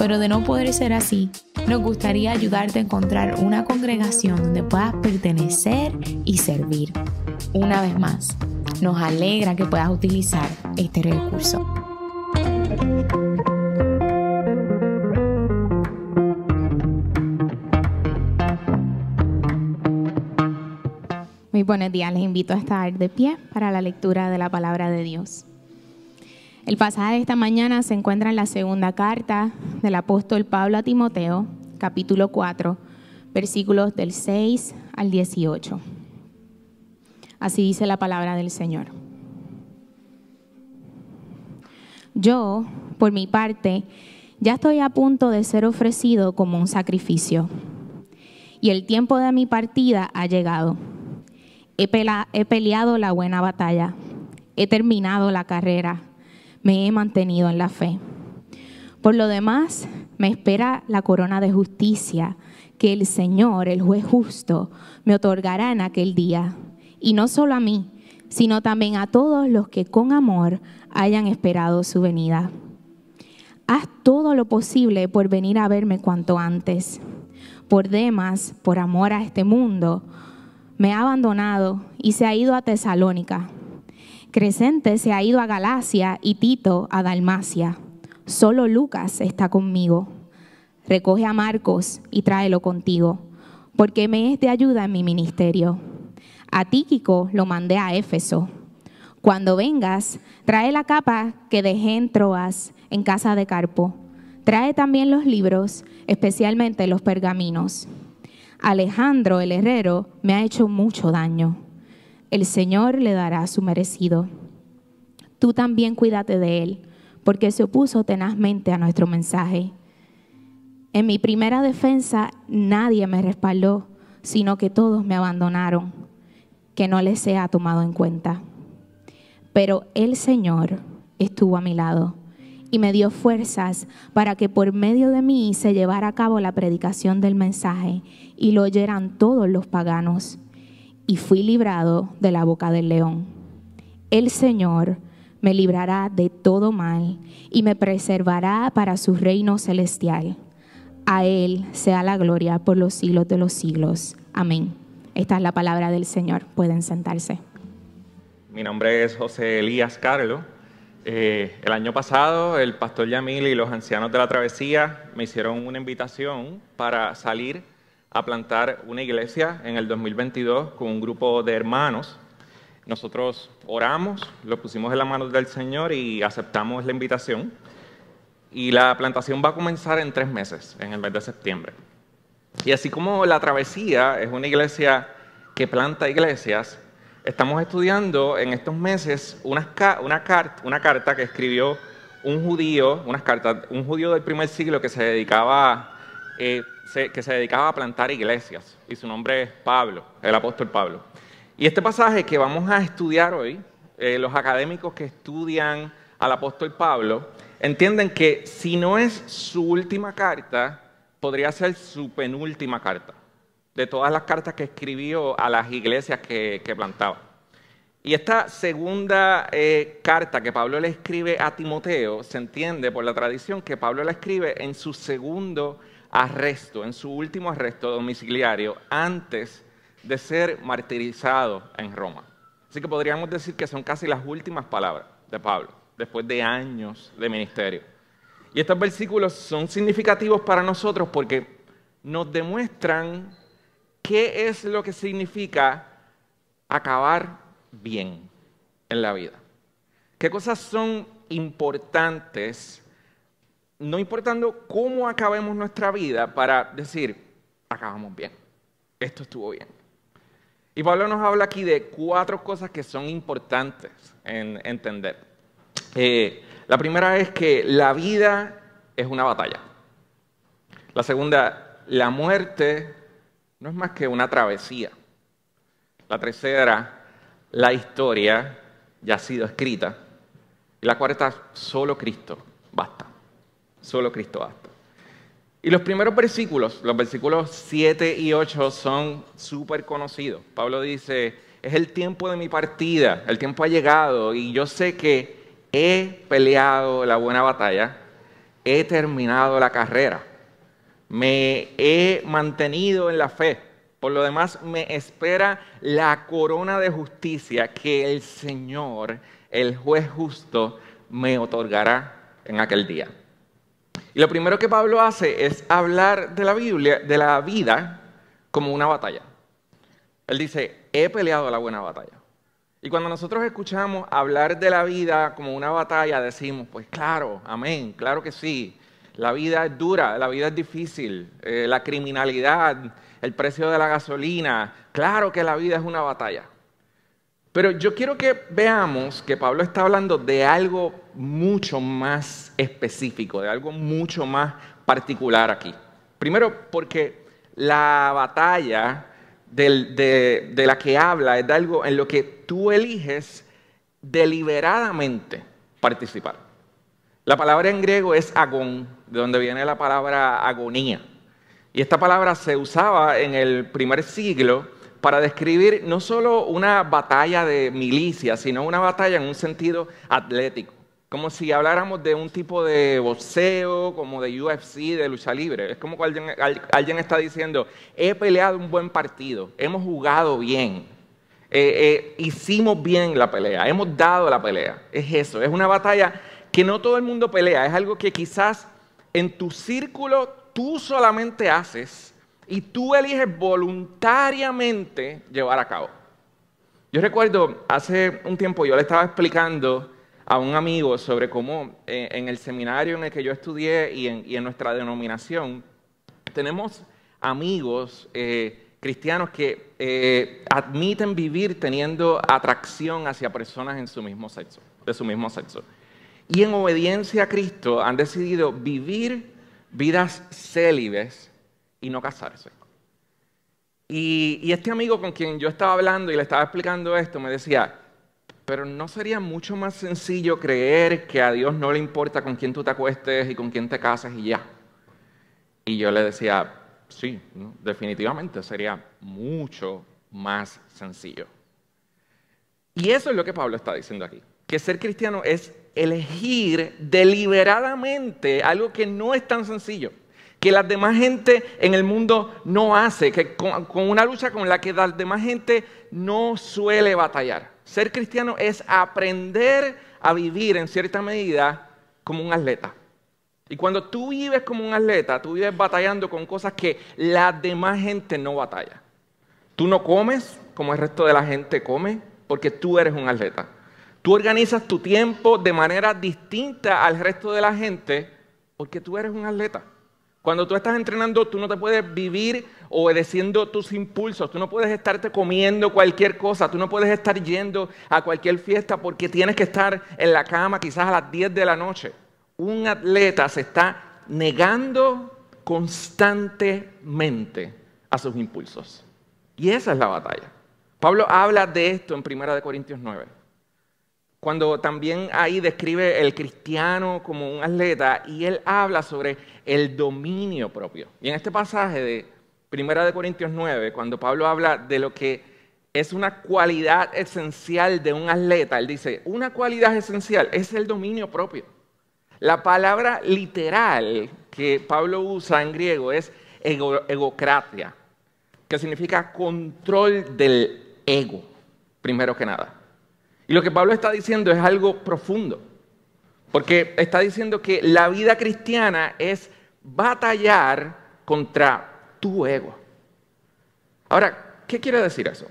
pero de no poder ser así, nos gustaría ayudarte a encontrar una congregación donde puedas pertenecer y servir. Una vez más, nos alegra que puedas utilizar este recurso. Muy buenos días, les invito a estar de pie para la lectura de la palabra de Dios. El pasaje de esta mañana se encuentra en la segunda carta del apóstol Pablo a Timoteo, capítulo 4, versículos del 6 al 18. Así dice la palabra del Señor. Yo, por mi parte, ya estoy a punto de ser ofrecido como un sacrificio. Y el tiempo de mi partida ha llegado. He, he peleado la buena batalla. He terminado la carrera me he mantenido en la fe. Por lo demás, me espera la corona de justicia que el Señor, el juez justo, me otorgará en aquel día. Y no solo a mí, sino también a todos los que con amor hayan esperado su venida. Haz todo lo posible por venir a verme cuanto antes. Por demás, por amor a este mundo, me ha abandonado y se ha ido a Tesalónica Crescente se ha ido a Galacia y Tito a Dalmacia. Solo Lucas está conmigo. Recoge a Marcos y tráelo contigo, porque me es de ayuda en mi ministerio. A Tíquico lo mandé a Éfeso. Cuando vengas, trae la capa que dejé en Troas, en casa de Carpo. Trae también los libros, especialmente los pergaminos. Alejandro el herrero me ha hecho mucho daño el Señor le dará su merecido. Tú también cuídate de él, porque se opuso tenazmente a nuestro mensaje. En mi primera defensa nadie me respaldó, sino que todos me abandonaron, que no les sea tomado en cuenta. Pero el Señor estuvo a mi lado y me dio fuerzas para que por medio de mí se llevara a cabo la predicación del mensaje y lo oyeran todos los paganos y fui librado de la boca del león. El Señor me librará de todo mal y me preservará para su reino celestial. A Él sea la gloria por los siglos de los siglos. Amén. Esta es la palabra del Señor. Pueden sentarse. Mi nombre es José Elías Carlos. Eh, el año pasado el pastor Yamil y los ancianos de la travesía me hicieron una invitación para salir a plantar una iglesia en el 2022 con un grupo de hermanos. Nosotros oramos, lo pusimos en las manos del Señor y aceptamos la invitación. Y la plantación va a comenzar en tres meses, en el mes de septiembre. Y así como la travesía es una iglesia que planta iglesias, estamos estudiando en estos meses una, una, carta, una carta que escribió un judío, unas cartas, un judío del primer siglo que se dedicaba eh, que se dedicaba a plantar iglesias, y su nombre es Pablo, el apóstol Pablo. Y este pasaje que vamos a estudiar hoy, eh, los académicos que estudian al apóstol Pablo, entienden que si no es su última carta, podría ser su penúltima carta, de todas las cartas que escribió a las iglesias que, plantaba. Y esta segunda eh, carta que Pablo le escribe a Timoteo, se entiende por la tradición que Pablo la escribe en su segundo arresto, en su último arresto domiciliario, antes de ser martirizado en Roma. Así que podríamos decir que son casi las últimas palabras de Pablo, después de años de ministerio. Y estos versículos son significativos para nosotros porque nos demuestran qué es lo que significa acabar bien en la vida. ¿Qué cosas son importantes no importando cómo acabemos nuestra vida, para decir, acabamos bien, esto estuvo bien. Y Pablo nos habla aquí de cuatro cosas que son importantes en entender. Eh, la primera es que la vida es una batalla. La segunda, la muerte no es más que una travesía. La tercera, la historia ya ha sido escrita. Y la cuarta, solo Cristo basta. Solo Cristo basta. Y los primeros versículos, los versículos 7 y 8 son súper conocidos. Pablo dice, es el tiempo de mi partida, el tiempo ha llegado y yo sé que he peleado la buena batalla, he terminado la carrera, me he mantenido en la fe. Por lo demás, me espera la corona de justicia que el Señor, el juez justo, me otorgará en aquel día. Y lo primero que Pablo hace es hablar de la Biblia, de la vida, como una batalla. Él dice, he peleado la buena batalla. Y cuando nosotros escuchamos hablar de la vida como una batalla, decimos, pues claro, amén, claro que sí. La vida es dura, la vida es difícil, eh, la criminalidad, el precio de la gasolina, claro que la vida es una batalla. Pero yo quiero que veamos que Pablo está hablando de algo mucho más específico, de algo mucho más particular aquí. Primero porque la batalla de, la que habla es de algo en lo que tú eliges deliberadamente participar. La palabra en griego es agón, de donde viene la palabra agonía. Y esta palabra se usaba en el primer siglo para describir no solo una batalla de milicia, sino una batalla en un sentido atlético. Como si habláramos de un tipo de boxeo, como de UFC, de lucha libre. Es como que alguien, alguien está diciendo, he peleado un buen partido, hemos jugado bien, eh, eh, hicimos bien la pelea, hemos dado la pelea. Es eso, es una batalla que no todo el mundo pelea, es algo que quizás en tu círculo tú solamente haces y tú eliges voluntariamente llevar a cabo. Yo recuerdo hace un tiempo yo le estaba explicando a un amigo sobre cómo eh, en el seminario en el que yo estudié y en, nuestra denominación, tenemos amigos eh, cristianos que eh, admiten vivir teniendo atracción hacia personas en su mismo sexo, de su mismo sexo. Y en obediencia a Cristo han decidido vivir vidas célibes y no casarse. Y, este amigo con quien yo estaba hablando y le estaba explicando esto me decía, pero ¿no sería mucho más sencillo creer que a Dios no le importa con quién tú te acuestes y con quién te casas y ya? Y yo le decía, sí, definitivamente sería mucho más sencillo. Y eso es lo que Pablo está diciendo aquí, que ser cristiano es elegir deliberadamente algo que no es tan sencillo, que la demás gente en el mundo no hace, que con, con una lucha con la que la demás gente no suele batallar. Ser cristiano es aprender a vivir en cierta medida como un atleta. Y cuando tú vives como un atleta, tú vives batallando con cosas que la demás gente no batalla. Tú no comes como el resto de la gente come, porque tú eres un atleta. Tú organizas tu tiempo de manera distinta al resto de la gente, porque tú eres un atleta. Cuando tú estás entrenando, tú no te puedes vivir obedeciendo tus impulsos. Tú no puedes estarte comiendo cualquier cosa. Tú no puedes estar yendo a cualquier fiesta porque tienes que estar en la cama quizás a las 10 de la noche. Un atleta se está negando constantemente a sus impulsos. Y esa es la batalla. Pablo habla de esto en 1 Corintios 9 cuando también ahí describe el cristiano como un atleta y él habla sobre el dominio propio. Y en este pasaje de Primera de Corintios 9, cuando Pablo habla de lo que es una cualidad esencial de un atleta, él dice, una cualidad esencial es el dominio propio. La palabra literal que Pablo usa en griego es egocratia, que significa control del ego, primero que nada. Y lo que Pablo está diciendo es algo profundo, porque está diciendo que la vida cristiana es batallar contra tu ego. Ahora, ¿qué quiere decir eso?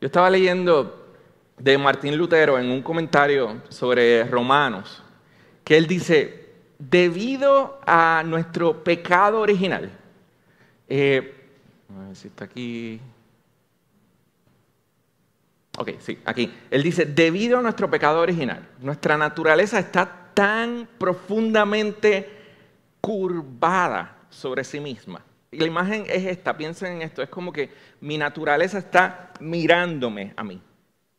Yo estaba leyendo de Martín Lutero en un comentario sobre Romanos, que él dice, debido a nuestro pecado original, eh, a ver si está aquí, Ok, sí, aquí. Él dice, debido a nuestro pecado original, nuestra naturaleza está tan profundamente curvada sobre sí misma Y la imagen es esta, piensen en esto, es como que mi naturaleza está mirándome a mí.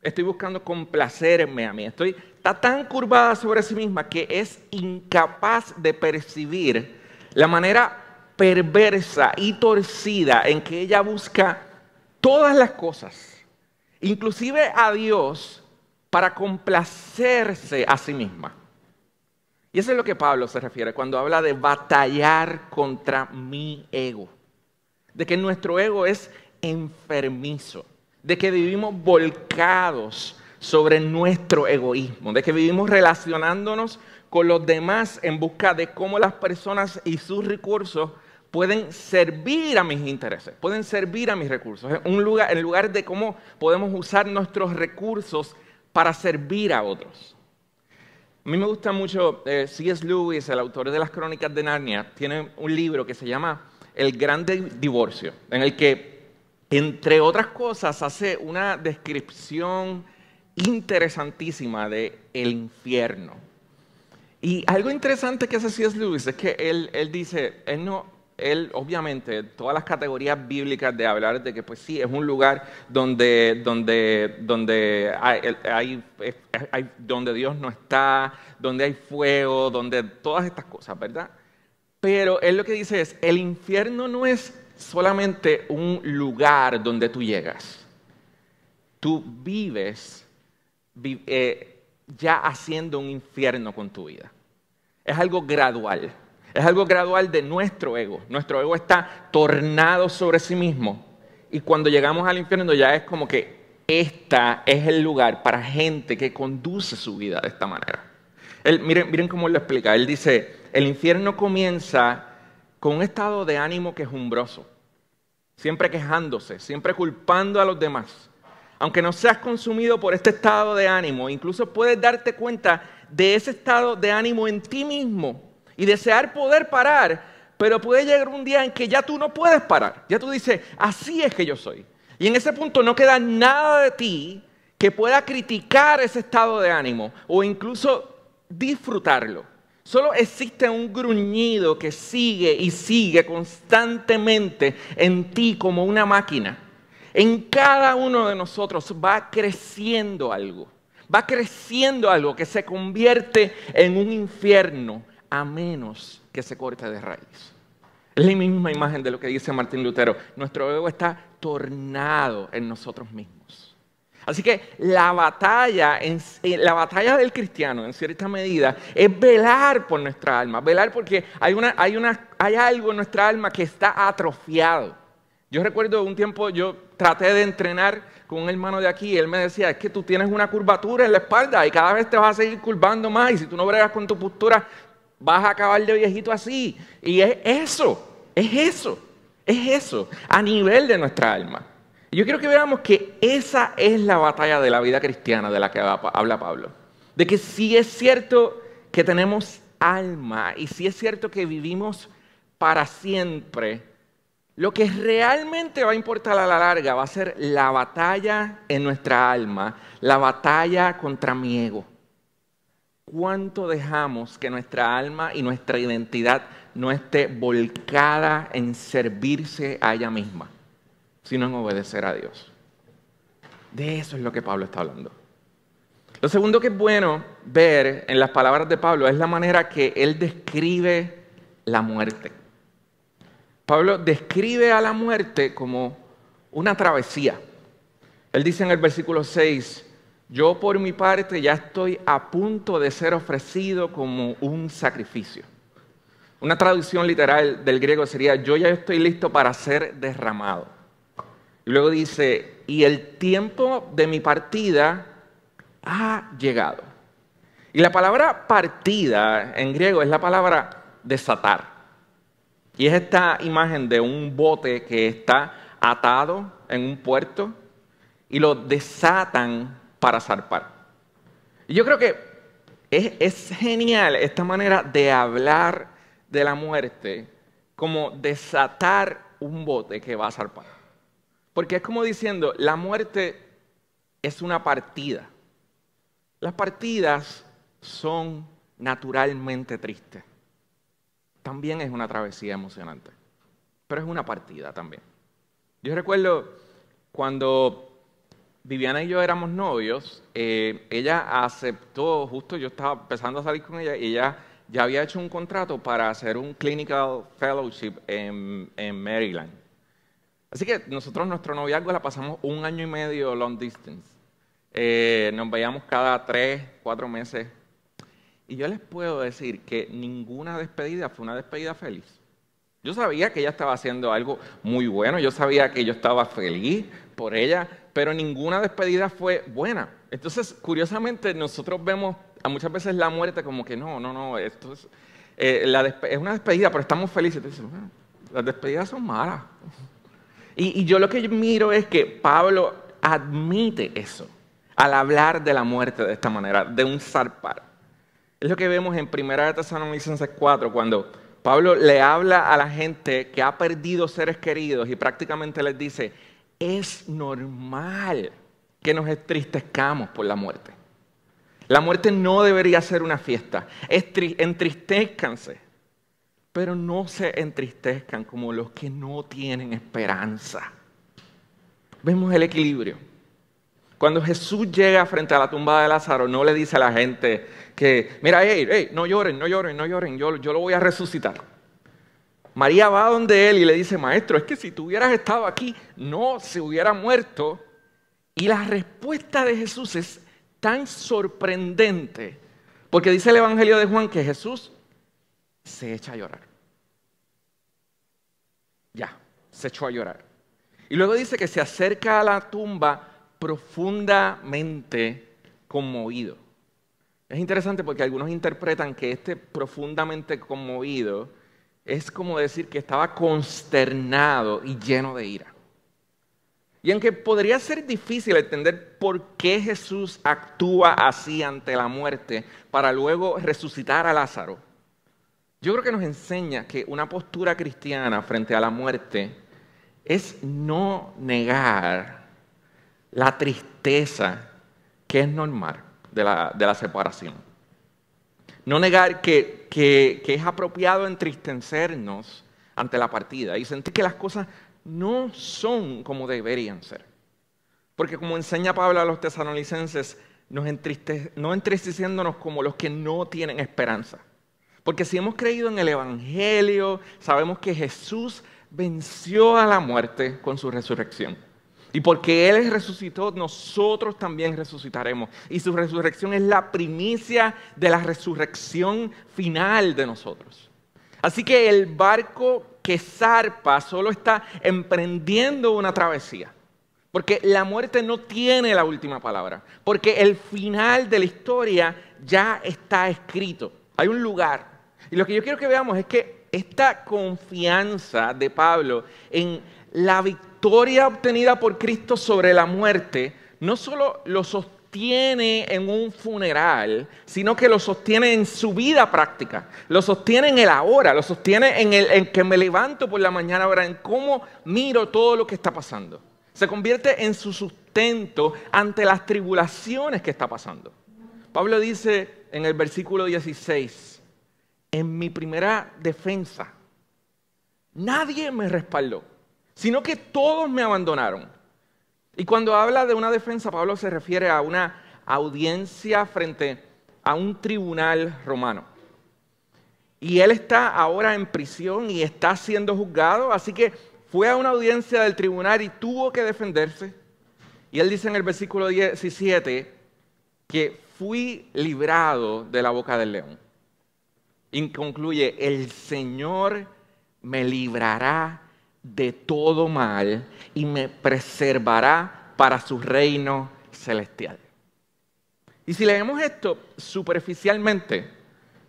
Estoy buscando complacerme a mí. Estoy, está tan curvada sobre sí misma que es incapaz de percibir la manera perversa y torcida en que ella busca todas las cosas, inclusive a Dios, para complacerse a sí misma. Y eso es lo que Pablo se refiere cuando habla de batallar contra mi ego. De que nuestro ego es enfermizo. De que vivimos volcados sobre nuestro egoísmo. De que vivimos relacionándonos con los demás en busca de cómo las personas y sus recursos pueden servir a mis intereses, pueden servir a mis recursos. Un lugar, en lugar de cómo podemos usar nuestros recursos para servir a otros. A mí me gusta mucho eh, C.S. Lewis, el autor de las Crónicas de Narnia, tiene un libro que se llama El Grande Divorcio, en el que, entre otras cosas, hace una descripción interesantísima de el infierno. Y algo interesante que hace C.S. Lewis es que él, él dice, él no, él obviamente, todas las categorías bíblicas de hablar de que pues sí, es un lugar donde, donde, donde, hay, donde Dios no está, donde hay fuego, donde todas estas cosas, ¿verdad? Pero él lo que dice es, el infierno no es solamente un lugar donde tú llegas. Tú vives eh, ya haciendo un infierno con tu vida. Es algo gradual. Es algo gradual de nuestro ego. Nuestro ego está tornado sobre sí mismo. Y cuando llegamos al infierno ya es como que este es el lugar para gente que conduce su vida de esta manera. miren, miren cómo lo explica. Él dice, el infierno comienza con un estado de ánimo quejumbroso, siempre quejándose, siempre culpando a los demás. Aunque no seas consumido por este estado de ánimo, incluso puedes darte cuenta de ese estado de ánimo en ti mismo y desear poder parar, pero puede llegar un día en que ya tú no puedes parar. Ya tú dices, así es que yo soy. Y en ese punto no queda nada de ti que pueda criticar ese estado de ánimo o incluso disfrutarlo. Solo existe un gruñido que sigue y sigue constantemente en ti como una máquina. En cada uno de nosotros va creciendo algo. Va creciendo algo que se convierte en un infierno a menos que se corte de raíz. Es la misma imagen de lo que dice Martín Lutero. Nuestro ego está tornado en nosotros mismos. Así que la batalla, eh, la batalla del cristiano, en cierta medida, es velar por nuestra alma. Velar porque hay, algo en nuestra alma que está atrofiado. Yo recuerdo un tiempo, yo traté de entrenar con un hermano de aquí y él me decía, es que tú tienes una curvatura en la espalda y cada vez te vas a seguir curvando más y si tú no bregas con tu postura, vas a acabar de viejito así. Y es eso, es eso, es eso, a nivel de nuestra alma. yo quiero que veamos que esa es la batalla de la vida cristiana de la que habla Pablo. De que sí es cierto que tenemos alma y sí es cierto que vivimos para siempre, lo que realmente va a importar a la larga va a ser la batalla en nuestra alma, la batalla contra mi ego cuánto dejamos que nuestra alma y nuestra identidad no esté volcada en servirse a ella misma, sino en obedecer a Dios. De eso es lo que Pablo está hablando. Lo segundo que es bueno ver en las palabras de Pablo es la manera que él describe la muerte. Pablo describe a la muerte como una travesía. Él dice en el versículo 6, yo por mi parte ya estoy a punto de ser ofrecido como un sacrificio. Una traducción literal del griego sería, yo ya estoy listo para ser derramado. Y luego dice, y el tiempo de mi partida ha llegado. Y la palabra partida en griego es la palabra desatar. Y es esta imagen de un bote que está atado en un puerto y lo desatan para zarpar. Y yo creo que es, genial esta manera de hablar de la muerte como desatar un bote que va a zarpar. Porque es como diciendo, la muerte es una partida. Las partidas son naturalmente tristes. También es una travesía emocionante. pero es una partida también. Yo recuerdo cuando Viviana y yo éramos novios, eh, ella aceptó, justo yo estaba empezando a salir con ella, y ella ya había hecho un contrato para hacer un clinical fellowship en, Maryland. Así que nosotros nuestro noviazgo la pasamos un año y medio long distance. Eh, nos veíamos cada tres, cuatro meses. Y yo les puedo decir que ninguna despedida fue una despedida feliz. Yo sabía que ella estaba haciendo algo muy bueno, yo sabía que yo estaba feliz por ella, pero ninguna despedida fue buena. Entonces, curiosamente, nosotros vemos a muchas veces la muerte como que no, no, no, esto es, eh, una despedida, pero estamos felices. Las despedidas son malas. Y, y yo lo que miro es que Pablo admite eso al hablar de la muerte de esta manera, de un zarpar. Es lo que vemos en 1 Tesalonicenses 4, cuando Pablo le habla a la gente que ha perdido seres queridos y prácticamente les dice, es normal que nos entristezcamos por la muerte. La muerte no debería ser una fiesta. Entristezcanse, pero no se entristezcan como los que no tienen esperanza. Vemos el equilibrio. Cuando Jesús llega frente a la tumba de Lázaro, no le dice a la gente que, mira, hey, hey, no lloren, no lloren, no lloren, yo, yo lo voy a resucitar. María va donde él y le dice, maestro, es que si tú hubieras estado aquí, no se hubiera muerto. Y la respuesta de Jesús es tan sorprendente, porque dice el Evangelio de Juan que Jesús se echa a llorar. Ya, se echó a llorar. Y luego dice que se acerca a la tumba profundamente conmovido. Es interesante porque algunos interpretan que este profundamente conmovido es como decir que estaba consternado y lleno de ira. Y aunque podría ser difícil entender por qué Jesús actúa así ante la muerte para luego resucitar a Lázaro, yo creo que nos enseña que una postura cristiana frente a la muerte es no negar la tristeza que es normal de la, de la separación. No negar que, es apropiado entristecernos ante la partida y sentir que las cosas no son como deberían ser. Porque como enseña Pablo a los tesalonicenses, no entristeciéndonos como los que no tienen esperanza. Porque si hemos creído en el Evangelio, sabemos que Jesús venció a la muerte con su resurrección. Y porque Él resucitó, nosotros también resucitaremos. Y su resurrección es la primicia de la resurrección final de nosotros. Así que el barco que zarpa solo está emprendiendo una travesía. Porque la muerte no tiene la última palabra. Porque el final de la historia ya está escrito. Hay un lugar. Y lo que yo quiero que veamos es que esta confianza de Pablo en la victoria victoria obtenida por Cristo sobre la muerte no solo lo sostiene en un funeral, sino que lo sostiene en su vida práctica, lo sostiene en el ahora, lo sostiene en el en que me levanto por la mañana ahora, en cómo miro todo lo que está pasando. Se convierte en su sustento ante las tribulaciones que está pasando. Pablo dice en el versículo 16, en mi primera defensa, nadie me respaldó sino que todos me abandonaron. Y cuando habla de una defensa, Pablo se refiere a una audiencia frente a un tribunal romano. Y él está ahora en prisión y está siendo juzgado, así que fue a una audiencia del tribunal y tuvo que defenderse. Y él dice en el versículo 17 que fui librado de la boca del león. Y concluye, el Señor me librará de todo mal y me preservará para su reino celestial. Y si leemos esto superficialmente,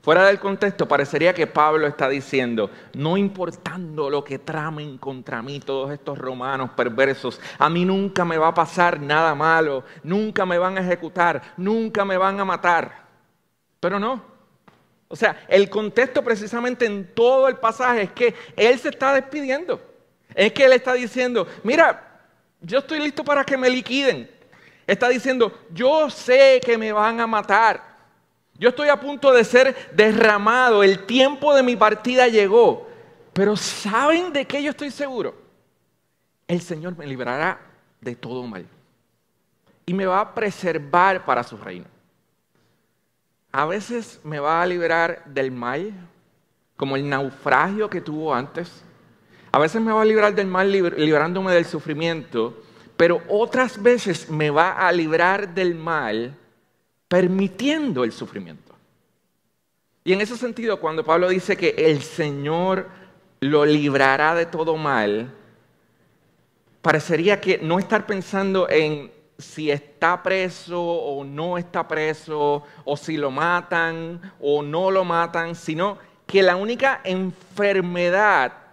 fuera del contexto, parecería que Pablo está diciendo, no importando lo que tramen contra mí todos estos romanos perversos, a mí nunca me va a pasar nada malo, nunca me van a ejecutar, nunca me van a matar. Pero no. O sea, el contexto precisamente en todo el pasaje es que él se está despidiendo. Es que él está diciendo, mira, yo estoy listo para que me liquiden. Está diciendo, yo sé que me van a matar. Yo estoy a punto de ser derramado. El tiempo de mi partida llegó. Pero ¿saben de qué yo estoy seguro? El Señor me librará de todo mal. Y me va a preservar para su reino. A veces me va a librar del mal, como el naufragio que tuvo antes. A veces me va a librar del mal librándome del sufrimiento, pero otras veces me va a librar del mal permitiendo el sufrimiento. Y en ese sentido, cuando Pablo dice que el Señor lo librará de todo mal, parecería que no estar pensando en si está preso o no está preso, o si lo matan o no lo matan, sino que la única enfermedad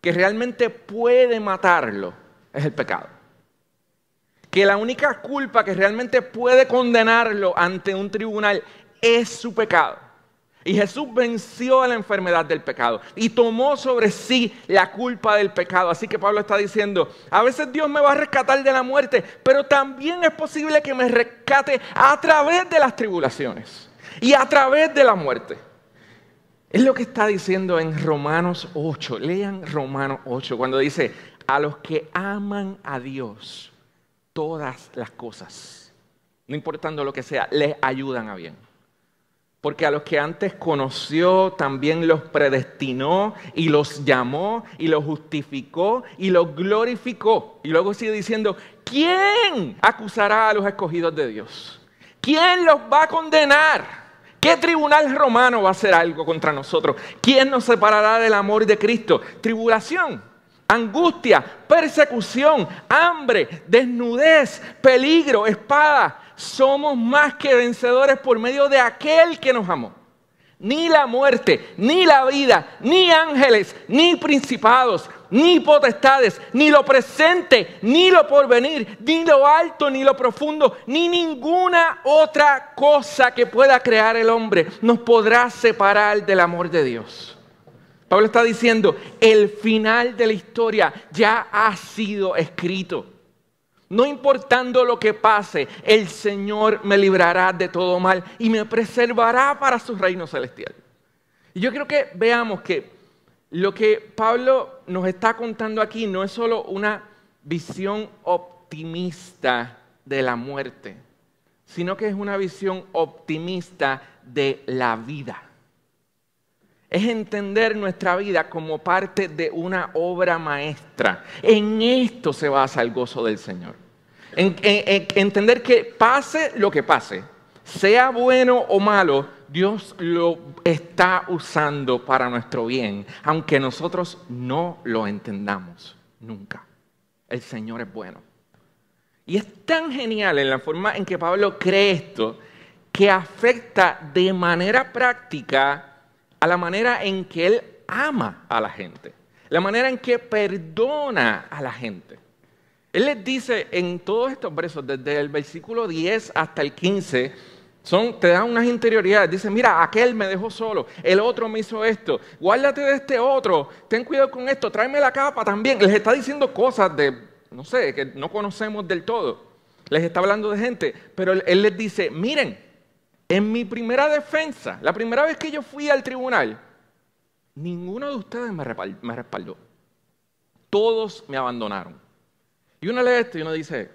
que realmente puede matarlo es el pecado. Que la única culpa que realmente puede condenarlo ante un tribunal es su pecado. Y Jesús venció a la enfermedad del pecado y tomó sobre sí la culpa del pecado. Así que Pablo está diciendo, a veces Dios me va a rescatar de la muerte, pero también es posible que me rescate a través de las tribulaciones y a través de la muerte. Es lo que está diciendo en Romanos 8. Lean Romanos 8 cuando dice, a los que aman a Dios, todas las cosas, no importando lo que sea, les ayudan a bien. Porque a los que antes conoció también los predestinó y los llamó y los justificó y los glorificó. Y luego sigue diciendo, ¿quién acusará a los escogidos de Dios? ¿Quién los va a condenar? ¿Qué tribunal romano va a hacer algo contra nosotros? ¿Quién nos separará del amor de Cristo? Tribulación, angustia, persecución, hambre, desnudez, peligro, espada somos más que vencedores por medio de aquel que nos amó. Ni la muerte, ni la vida, ni ángeles, ni principados, ni potestades, ni lo presente, ni lo porvenir, ni lo alto, ni lo profundo, ni ninguna otra cosa que pueda crear el hombre nos podrá separar del amor de Dios. Pablo está diciendo, el final de la historia ya ha sido escrito. No importando lo que pase, el Señor me librará de todo mal y me preservará para su reino celestial. Y yo creo que veamos que lo que Pablo nos está contando aquí no es solo una visión optimista de la muerte, sino que es una visión optimista de la vida. Es entender nuestra vida como parte de una obra maestra. En esto se basa el gozo del Señor. En, entender que pase lo que pase, sea bueno o malo, Dios lo está usando para nuestro bien, aunque nosotros no lo entendamos nunca. El Señor es bueno. Y es tan genial en la forma en que Pablo cree esto, que afecta de manera práctica a la manera en que Él ama a la gente, la manera en que perdona a la gente. Él les dice en todos estos versos, desde el versículo 10 hasta el 15, son, te dan unas interioridades. Dice, mira, aquel me dejó solo, el otro me hizo esto, guárdate de este otro, ten cuidado con esto, tráeme la capa también. Les está diciendo cosas de, no sé, que no conocemos del todo. Les está hablando de gente, pero él les dice, miren, en mi primera defensa, la primera vez que yo fui al tribunal, ninguno de ustedes me respaldó. Todos me abandonaron. Y uno lee esto y uno dice,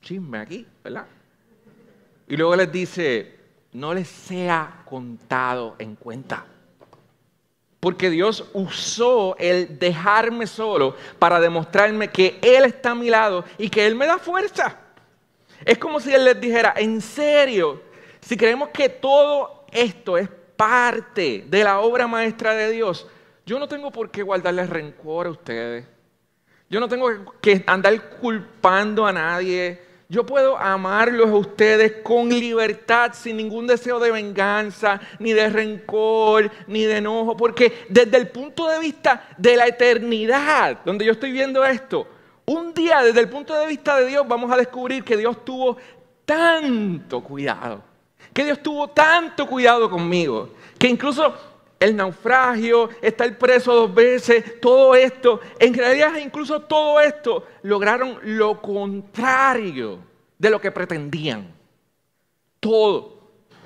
chisme aquí, ¿verdad? Y luego les dice, no les sea contado en cuenta. Porque Dios usó el dejarme solo para demostrarme que Él está a mi lado y que Él me da fuerza. Es como si Él les dijera, en serio, si creemos que todo esto es parte de la obra maestra de Dios, yo no tengo por qué guardarles rencor a ustedes. Yo no tengo que andar culpando a nadie. Yo puedo amarlos a ustedes con libertad, sin ningún deseo de venganza, ni de rencor, ni de enojo, porque desde el punto de vista de la eternidad, donde yo estoy viendo esto, un día desde el punto de vista de Dios vamos a descubrir que Dios tuvo tanto cuidado, que Dios tuvo tanto cuidado conmigo, que incluso el naufragio, estar preso dos veces, todo esto, en realidad incluso todo esto lograron lo contrario de lo que pretendían. Todo.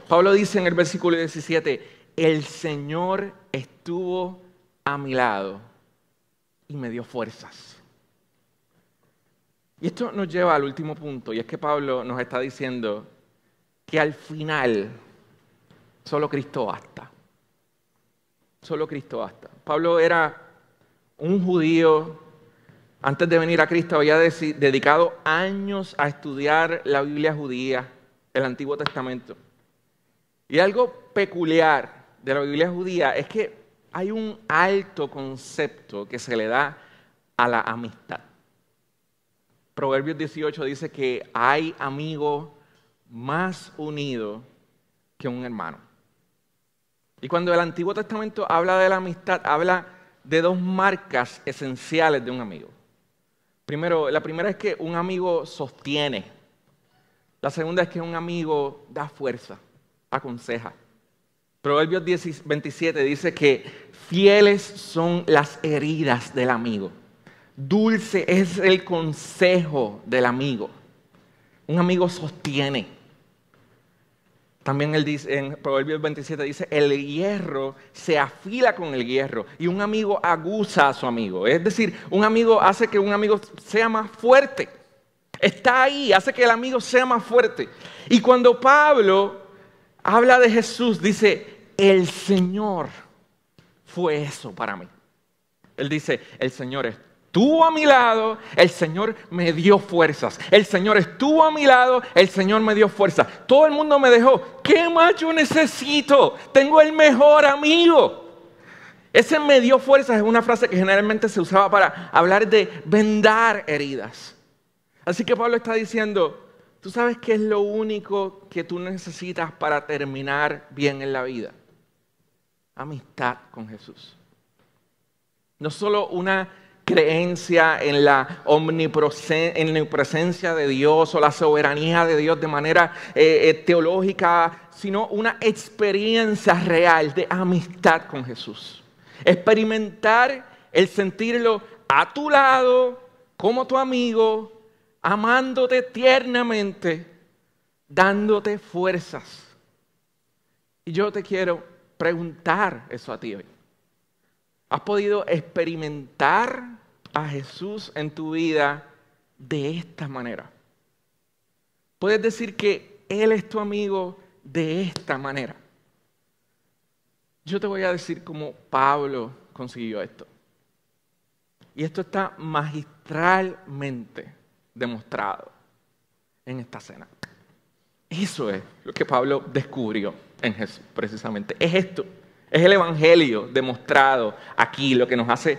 Pablo dice en el versículo 17, el Señor estuvo a mi lado y me dio fuerzas. Y esto nos lleva al último punto, y es que Pablo nos está diciendo que al final solo Cristo basta. Solo Cristo basta. Pablo era un judío, antes de venir a Cristo había dedicado años a estudiar la Biblia judía, el Antiguo Testamento. Y algo peculiar de la Biblia judía es que hay un alto concepto que se le da a la amistad. Proverbios 18 dice que hay amigo más unido que un hermano. Y cuando el Antiguo Testamento habla de la amistad, habla de dos marcas esenciales de un amigo. Primero, la primera es que un amigo sostiene. La segunda es que un amigo da fuerza, aconseja. Proverbios 27 dice que fieles son las heridas del amigo. Dulce es el consejo del amigo. Un amigo sostiene. También él dice, en Proverbios 27 dice, el hierro se afila con el hierro y un amigo aguza a su amigo. Es decir, un amigo hace que un amigo sea más fuerte. Está ahí, hace que el amigo sea más fuerte. Y cuando Pablo habla de Jesús, dice, el Señor fue eso para mí. Él dice, el Señor estuvo a mi lado, el Señor me dio fuerzas. El Señor estuvo a mi lado, el Señor me dio fuerzas. Todo el mundo me dejó. ¿Qué más yo necesito? Tengo el mejor amigo. Ese me dio fuerzas es una frase que generalmente se usaba para hablar de vendar heridas. Así que Pablo está diciendo, ¿Tú sabes qué es lo único que tú necesitas para terminar bien en la vida? Amistad con Jesús. No solo una creencia en la omnipresencia de Dios o la soberanía de Dios de manera eh, eh, teológica, sino una experiencia real de amistad con Jesús. Experimentar el sentirlo a tu lado, como tu amigo, amándote tiernamente, dándote fuerzas. Y yo te quiero preguntar eso a ti hoy. ¿Has podido experimentar a Jesús en tu vida de esta manera? Puedes decir que Él es tu amigo de esta manera. Yo te voy a decir cómo Pablo consiguió esto. Y esto está magistralmente demostrado en esta cena. Eso es lo que Pablo descubrió en Jesús, precisamente. Es esto, es el Evangelio demostrado aquí, lo que nos hace